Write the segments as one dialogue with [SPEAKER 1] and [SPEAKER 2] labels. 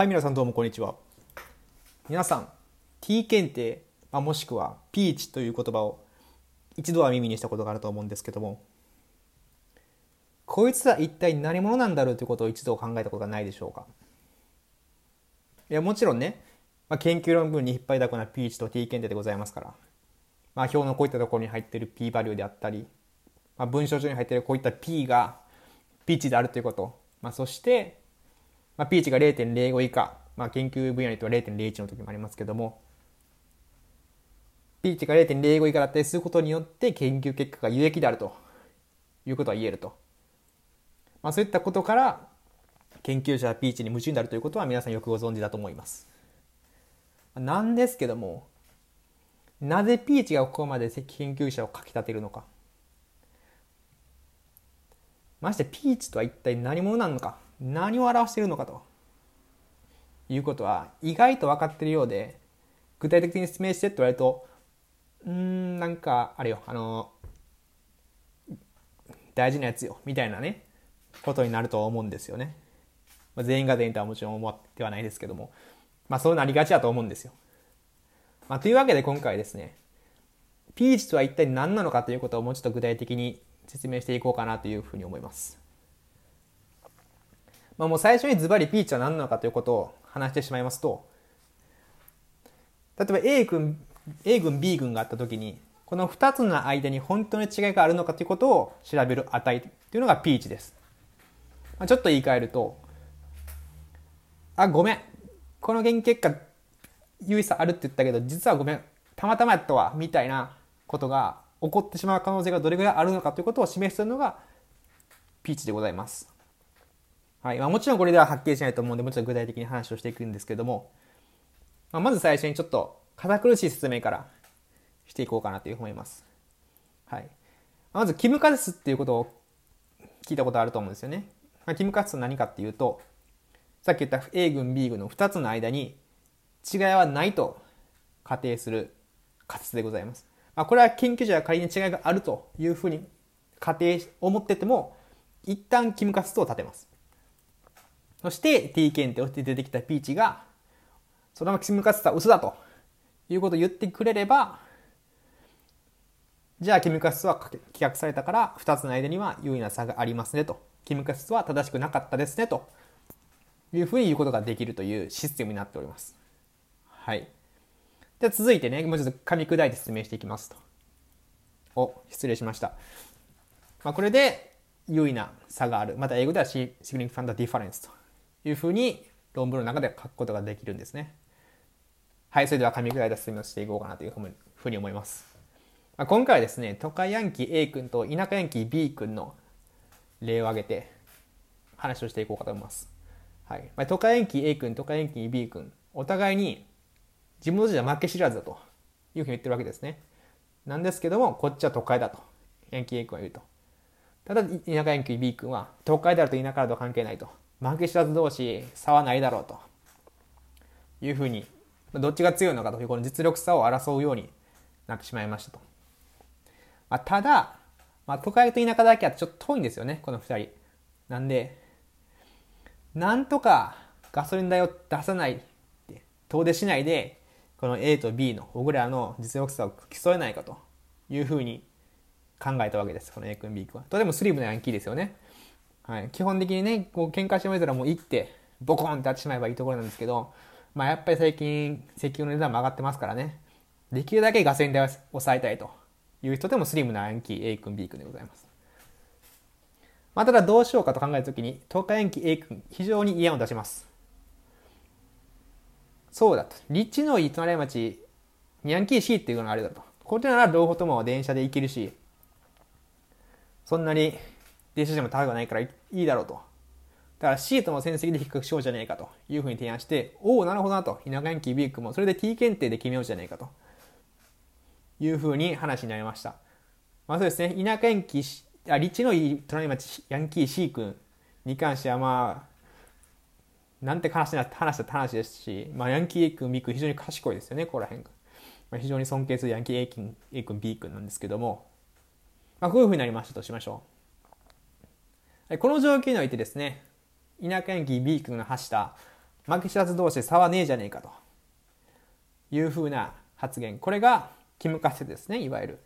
[SPEAKER 1] はい、皆さんどうもこんにちは。皆さん、T 検定、まあ、もしくはピーチという言葉を一度は耳にしたことがあると思うんですけども、こいつは一体何者なんだろうということを一度考えたことがないでしょうか？いや、もちろんね、まあ、研究論文に引っ張りだこなピーチと T 検定でございますから、まあ、表のこういったところに入っている P バリューであったり、まあ、文章上に入っているこういった P がピーチであるということ、まあ、そして、まあ、ピーチが0.05以下、まあ、研究分野にとは0.01の時もありますけども、ピーチが0.05以下だったりすることによって研究結果が有益であるということは言えると。まあ、そういったことから研究者はピーチに夢中になるということは皆さんよくご存知だと思います。なんですけども、なぜピーチがここまで研究者をかきたてるのか。ましてピーチとは一体何者なのか、何を表しているのかということは意外と分かってるようで、具体的に説明してって言われると、うん、なんか、あれよ、あの、大事なやつよ、みたいなね、ことになると思うんですよね。まあ、全員が全員とはもちろん思ってはないですけども、まあそうなりがちだと思うんですよ。まあというわけで今回ですね、ピーチとは一体何なのかということをもうちょっと具体的に説明していこうかなというふうに思います。まあもう最初にズバリピーチは何なのかということを話してしまいますと、例えば A 君、A 軍 B 軍があった時に、この2つの間に本当に違いがあるのかということを調べる値というのがピーチです。まあ、ちょっと言い換えると、あ、ごめん。この研究結果、優位さあるって言ったけど、実はごめん。たまたまやったわ。みたいなことが起こってしまう可能性がどれぐらいあるのかということを示しているのが、ピーチでございます。はい。まあ、もちろんこれでははっきりしないと思うんで、もちろん具体的に話をしていくんですけども、まあ、まず最初にちょっと堅苦しい説明からしていこうかなというふうに思います。はい。まず、キムカスっていうことを聞いたことあると思うんですよね。まあ、キムカスと何かっていうと、さっき言った A 軍 B 軍の2つの間に違いはないと仮定する仮説でございます。まあ、これは研究者が仮に違いがあるというふうに仮定、思ってても、一旦キムカスを立てます。そして T 検定をして出てきたピーチが、そのままキムカスは嘘だということを言ってくれれば、じゃあキムカスは棄却されたから2つの間には優位な差がありますねと。キムカスは正しくなかったですねというふうに言うことができるというシステムになっております。はい。では続いてね、もうちょっと噛み砕いて説明していきますと。お、失礼しました。まあ、これで優位な差がある。また英語では significant difference というふうに論文の中で書くことができるんですね。はい、それでは噛み砕いた説明をしていこうかなというふうに思います。まあ、今回はですね、都会ヤンキー A 君と田舎ヤンキー B 君の例を挙げて話をしていこうかと思います。はい。まあ、都会ヤンキー A 君、都会ヤンキー B 君、お互いに自分の字は負け知らずだというふうに言ってるわけですね。なんですけども、こっちは都会だと。ヤンキー A 君は言うと。ただ、田舎ヤンキー B 君は、都会であると田舎だと関係ないと。負け知らず同士、差はないだろうと。いうふうに、どっちが強いのかというこの実力差を争うようになってしまいましたと。まあ、ただ、まあ、都会と田舎だけはちょっと遠いんですよね、この二人。なんで、なんとかガソリン代を出さない、遠出しないで、この A と B の僕らの実力差を競えないかというふうに考えたわけです、この A 君 B 君は。とてもスリムなヤンキーですよね。はい。基本的にね、こう喧嘩してもらえたらもう行って、ボコンって当ってしまえばいいところなんですけど、まあやっぱり最近石油の値段も上がってますからね。できるだけガソリン代を抑えたいという人でもスリムなヤンキー A 君 B 君でございます。まあ、ただどうしようかと考えたときに、東海ヤンキー A 君、非常に嫌を出します。そうだと。立地のいい隣町、ヤンキー C っていうのがあるだと。これなら両方とも電車で行けるし、そんなに電車賃も高くないからいいだろうと。だから C との成績で比較しようじゃねえかというふうに提案して、おお、なるほどなと。田舎ヤンキー B 君もそれで T 検定で決めようじゃねえかと。いうふうに話になりました。まあそうですね、田舎ヤンキー、あ、立地のいい隣町ヤンキー C 君に関してはまあ、なんて話な話だった話ですし、まあ、ヤンキー A 君、B 君、非常に賢いですよね、ここら辺が。まあ、非常に尊敬するヤンキー A 君、A 君、B 君なんですけども、まあ、こういうふうになりましたとしましょう。この状況においてですね、田舎ヤンキー B 君が発した負け知らず同士で差はねえじゃねえかというふうな発言。これが、キム仮説ですね、いわゆる。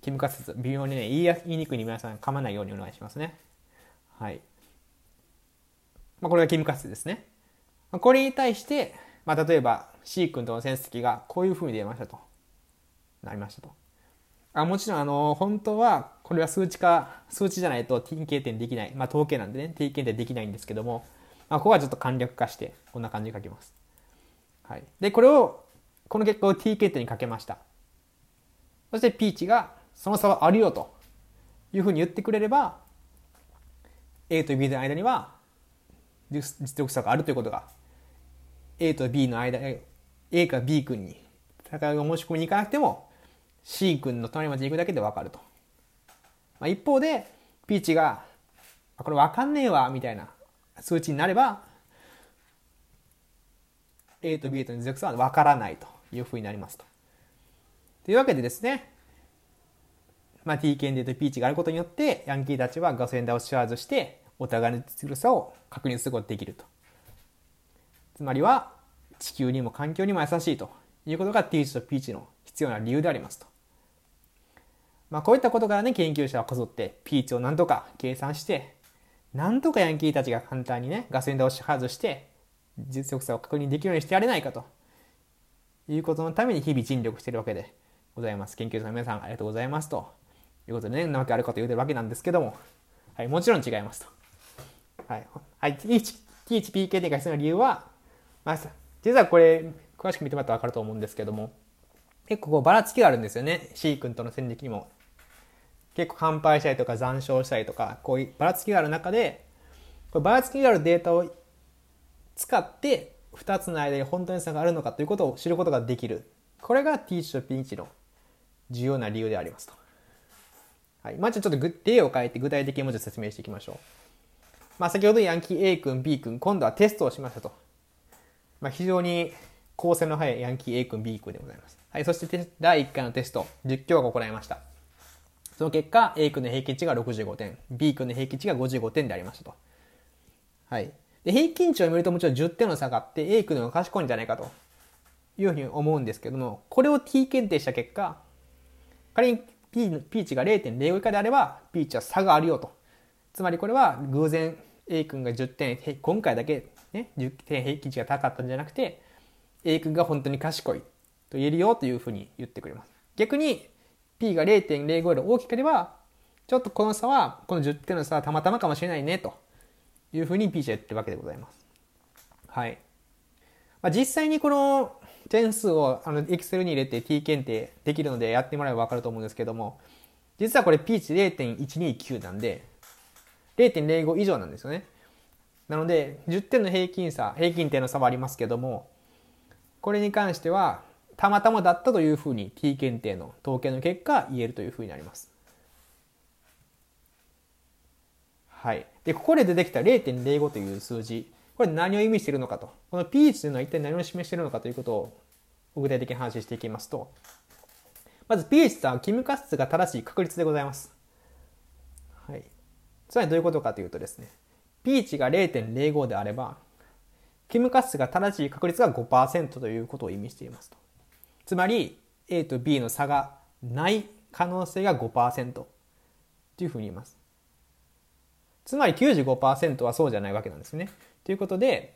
[SPEAKER 1] キム仮説。微妙にね、言い言いにくいに皆さん噛まないようにお願いしますね。はい。まあ、これがキム仮説ですね。これに対して、まあ、例えば C 君との成績がこういうふうに出ましたと。なりましたと。あもちろん、あの、本当は、これは数値化、数値じゃないと T 形点できない。まあ、統計なんでね、T 形点できないんですけども、まあ、ここはちょっと簡略化して、こんな感じで書きます。はい。で、これを、この結果を T 形点にかけました。そしてピーチが、その差はあるよというふうに言ってくれれば、A と B の間には、実力差があるということが、A と B の間、A か B 君に戦いを申し込みに行かなくても、C 君の隣町に行くだけでわかると。まあ、一方で、ピーチが、これわかんねえわ、みたいな数値になれば、A と B との実力差はわからないというふうになりますと。というわけでですね、まあ、T 検でとピーチがあることによって、ヤンキーたちはガソリン代を支払わずして、お互いの実力差を確認することができると。つまりは、地球にも環境にも優しいということが T チとピーチの必要な理由でありますと。まあ、こういったことからね、研究者はこぞってピーチをなんとか計算して、なんとかヤンキーたちが簡単にね、ガソリン代を支払わずして、実力差を確認できるようにしてやれないかということのために日々尽力してるわけでございます。研究者の皆さんありがとうございますということでね、なわけあるかと言うてるわけなんですけども、はい、もちろん違いますと。はい。はい、T1PKD が必要な理由は、まあ、実はこれ、詳しく見てもらったら分かると思うんですけども、結構こうばらつきがあるんですよね。C 君との戦歴にも。結構乾杯したりとか残傷したりとか、こういうばらつきがある中で、こればらつきがあるデータを使って2つの間に本当に差があるのかということを知ることができる。これが T 値と P 値の重要な理由でありますと。はい。まあ、ちょっと例を変えて具体的にもうちょっと説明していきましょう。まあ、先ほどヤンキー A 君、B 君、今度はテストをしましたと。まあ、非常に構成の早いヤンキー A 君、B 君でございます。はい。そして第1回のテスト、10教科行いました。その結果、A 君の平均値が65点、B 君の平均値が55点でありましたと。はい。で、平均値を見るともちろん10点の差があって、A 君の方が賢いんじゃないかというふうに思うんですけども、これを T 検定した結果、仮に P, P 値が0.05以下であれば、P 値は差があるよと。つまりこれは偶然 A 君が10点、今回だけね、10点平均値が高かったんじゃなくて、A 君が本当に賢いと言えるよというふうに言ってくれます。逆に P が0.05より大きければ、ちょっとこの差は、この10点の差はたまたまかもしれないねというふうに P 値は言ってるわけでございます。はい。まあ、実際にこの点数をあの Excel に入れて T 検定できるのでやってもらえばわかると思うんですけども、実はこれ P 値0.129なんで、0.05以上なんですよね。なので、10点の平均差、平均点の差はありますけども、これに関しては、たまたまだったというふうに T 検定の統計の結果言えるというふうになります。はい。で、ここで出てきた0.05という数字、これ何を意味しているのかと。この P 値というのは一体何を示しているのかということを具体的に話していきますと、まず P 値とはキムカスが正しい確率でございます。はい。つまりどういうことかというとですね、P 値が0.05であれば、キムカスが正しい確率が5%ということを意味していますと。つまり A と B の差がない可能性が5%というふうに言います。つまり95%はそうじゃないわけなんですね。ということで、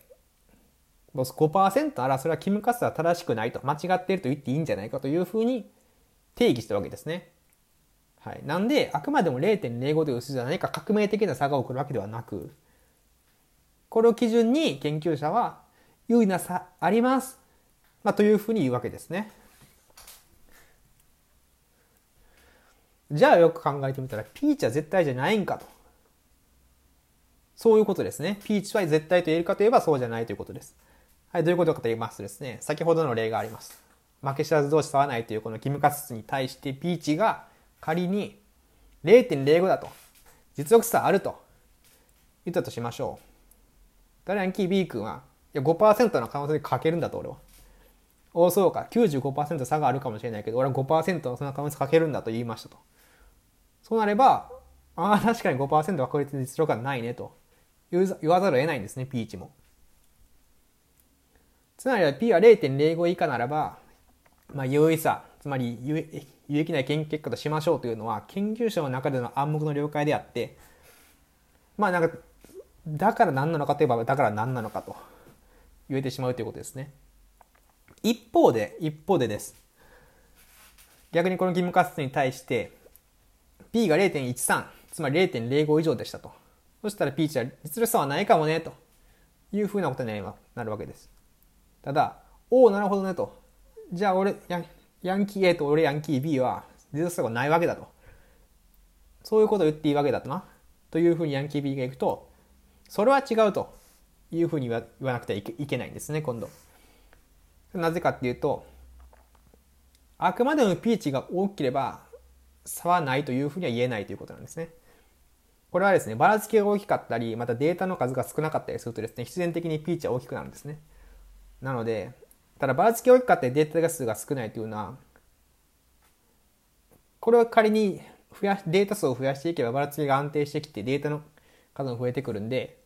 [SPEAKER 1] 5%ならそれはキムカスは正しくないと、間違っていると言っていいんじゃないかというふうに定義したわけですね。はい。なんで、あくまでも0.05という数字は何か革命的な差が起こるわけではなく、これを基準に研究者は有利な差あります。まあ、というふうに言うわけですね。じゃあよく考えてみたら、ピーチは絶対じゃないんかと。そういうことですね。ピーチは絶対と言えるかといえばそうじゃないということです。はい、どういうことかと言いますとですね、先ほどの例があります。負け知らず同士差はないというこのキムカスに対してピーチが仮に0.05だと、実力差あると言ったとしましょう。ダランキー B 君は、いや5%の可能性でかけるんだと俺は。おそうか、95%差があるかもしれないけど、俺は5%のその可能性かけるんだと言いましたと。そうなれば、ああ、確かに5%は確率で実力がないねと言わざるを得ないんですね、ピーチも。つまりは P は0.05以下ならば、まあ、有意差、つまり有益な研究結果としましょうというのは、研究者の中での暗黙の了解であって、まあなんか、だから何なのかといえば、だから何なのかと言えてしまうということですね。一方で、一方でです。逆にこの義務活動に対して、P が0.13、つまり0.05以上でしたと。そしたら P 値は実力差はないかもね、というふうなことになるわけです。ただ、おお、なるほどねと。じゃあ俺ヤ、ヤンキー A と俺ヤンキー B は実力差がないわけだと。そういうことを言っていいわけだとな。というふうにヤンキー B がいくと、それは違うというふうに言わなくてはいけないんですね、今度。なぜかっていうと、あくまでも P 値が大きければ差はないというふうには言えないということなんですね。これはですね、ばらつきが大きかったり、またデータの数が少なかったりするとですね、必然的に P 値は大きくなるんですね。なので、ただばらつきが大きかったりデータ数が少ないというのは、これを仮に増やデータ数を増やしていけばばらつきが安定してきてデータの数も増えてくるんで、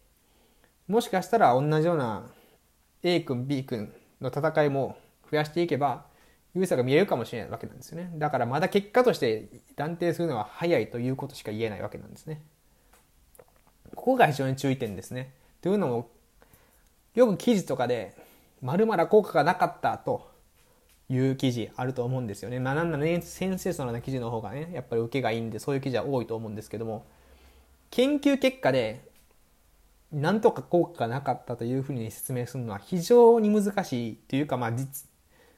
[SPEAKER 1] もしかしたら同じような A 君 B 君の戦いも増やしていけば、優位差が見えるかもしれないわけなんですよね。だからまだ結果として断定するのは早いということしか言えないわけなんですね。ここが非常に注意点ですね。というのも、よく記事とかでまるまる効果がなかったという記事あると思うんですよね。まあなんならね、センセーショナルな記事の方がね、やっぱり受けがいいんで、そういう記事は多いと思うんですけども、研究結果で、なんとか効果がなかったというふうに説明するのは非常に難しいというか、まあ実、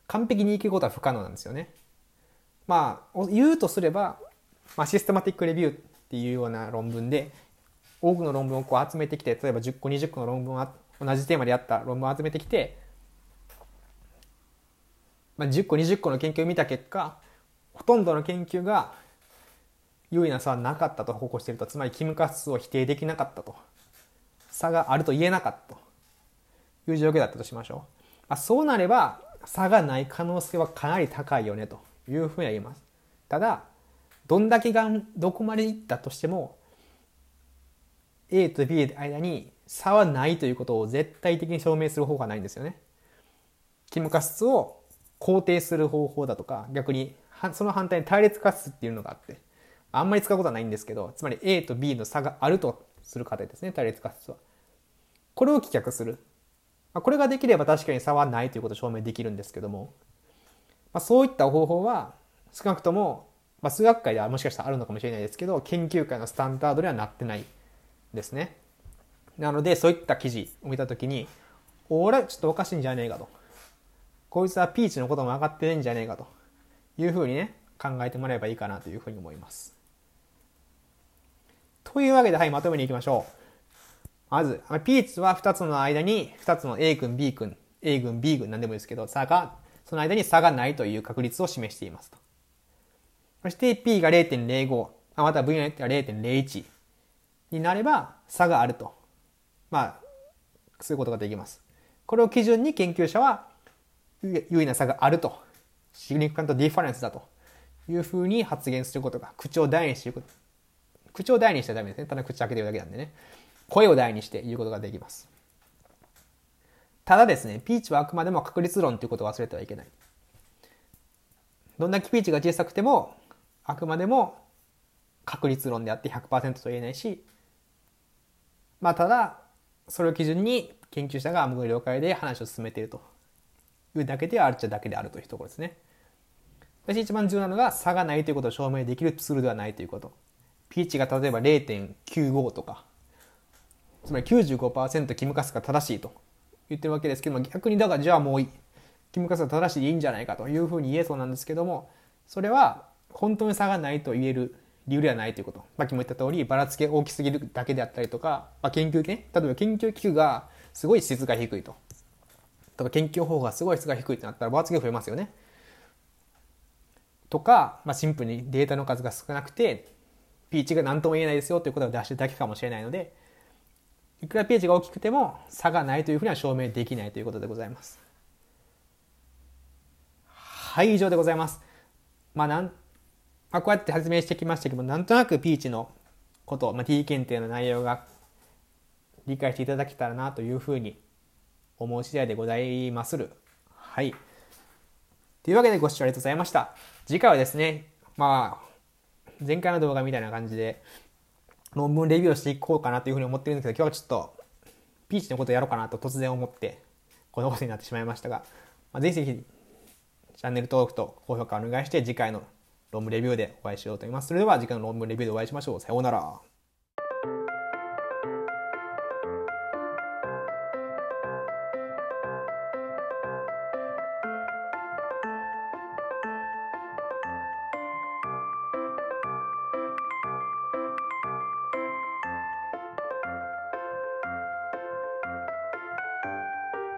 [SPEAKER 1] 完璧に生きることは不可能なんですよね。まあ、言うとすれば、まあ、システマティックレビューっていうような論文で、多くの論文をこう集めてきて、例えば10個、20個の論文を同じテーマでやった論文を集めてきて、まあ、10個20個の研究を見た結果ほとんどの研究が優位な差はなかったと報告しているとつまりキムカスを否定できなかったと差があると言えなかったという状況だったとしましょう、まあ、そうなれば差がない可能性はかなり高いよねというふうには言いますただどんだけがどこまでいったとしても A と B の間に差はないということを絶対的に証明する方がないんですよね。キムカスを肯定する方法だとか、逆にその反対に対立過失っていうのがあって、あんまり使うことはないんですけど、つまり A と B の差があるとする過程ですね、対立過失は。これを棄却する。これができれば確かに差はないということを証明できるんですけども、まあ、そういった方法は少なくとも、まあ、数学界ではもしかしたらあるのかもしれないですけど、研究会のスタンダードにはなってないですね。なので、そういった記事を見たときに、俺ちょっとおかしいんじゃねえかと。こいつはピーチのことも分かってないんじゃねえかというふうにね、考えてもらえばいいかなというふうに思います。というわけで、はい、まとめに行きましょう。まず、ピーチは2つの間に、2つの A 群、B 群、A 群、B 群なんでもいいですけど、差が、その間に差がないという確率を示していますと。そして P が0.05、また V によっては0.01になれば差があると。まあ、そういうことができます。これを基準に研究者は優位な差があると、シグニフカントディファレンスだというふうに発言することが、口を大にしていく。口を大にしてはダメですね。ただ口開けてるだけなんでね。声を大にして言うことができます。ただですね、ピーチはあくまでも確率論ということを忘れてはいけない。どんだけピーチが小さくても、あくまでも確率論であって100%と言えないし、まあただ、それを基準に研究者が無了解で話を進めているというだけではあるっちゃだけであるというところですね。私一番重要なのが差がないということを証明できるツールではないということ。ピーチが例えば0.95とか、つまり95%キムカスが正しいと言ってるわけですけども、逆にだからじゃあもうキムカスが正しいでいいんじゃないかというふうに言えそうなんですけども、それは本当に差がないと言える理由ではないということ。さっきも言った通り、ばらつき大きすぎるだけであったりとか、まあ、研究ね、例えば研究機器がすごい質が低いと。とか研究方法がすごい質が低いってなったらばらつきが増えますよね。とか、まあ、シンプルにデータの数が少なくて、ピーチが何とも言えないですよということを出してるだけかもしれないので、いくらピーチが大きくても差がないというふうには証明できないということでございます。はい、以上でございます。まあ、なんまあ、こうやって説明してきましたけどなんとなくピーチのこと、まあ、T 検定の内容が理解していただけたらなというふうに思う次第でございまする。はい。というわけでご視聴ありがとうございました。次回はですね、まあ、前回の動画みたいな感じで、論文レビューをしていこうかなというふうに思ってるんですけど、今日はちょっと、ピーチのことをやろうかなと突然思って、このことになってしまいましたが、まあ、ぜひぜひ、チャンネル登録と高評価をお願いして、次回の論文レビューでお会いしようと思います。それでは次回の論文レビューでお会いしましょう。さようなら。